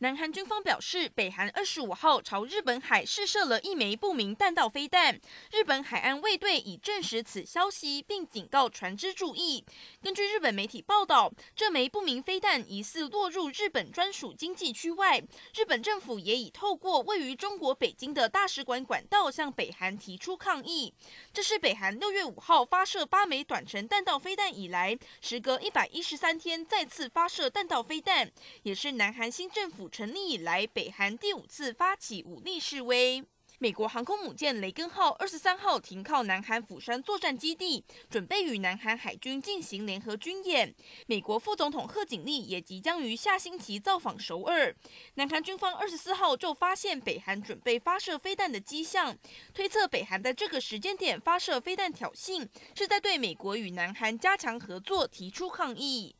南韩军方表示，北韩二十五号朝日本海试射了一枚不明弹道飞弹。日本海岸卫队已证实此消息，并警告船只注意。根据日本媒体报道，这枚不明飞弹疑似落入日本专属经济区外。日本政府也已透过位于中国北京的大使馆管道向北韩提出抗议。这是北韩六月五号发射八枚短程弹道飞弹以来，时隔一百一十三天再次发射弹道飞弹，也是南韩新政府成立以来，北韩第五次发起武力示威。美国航空母舰雷根号二十三号停靠南韩釜山作战基地，准备与南韩海军进行联合军演。美国副总统贺锦丽也即将于下星期造访首尔。南韩军方二十四号就发现北韩准备发射飞弹的迹象，推测北韩在这个时间点发射飞弹挑衅，是在对美国与南韩加强合作提出抗议。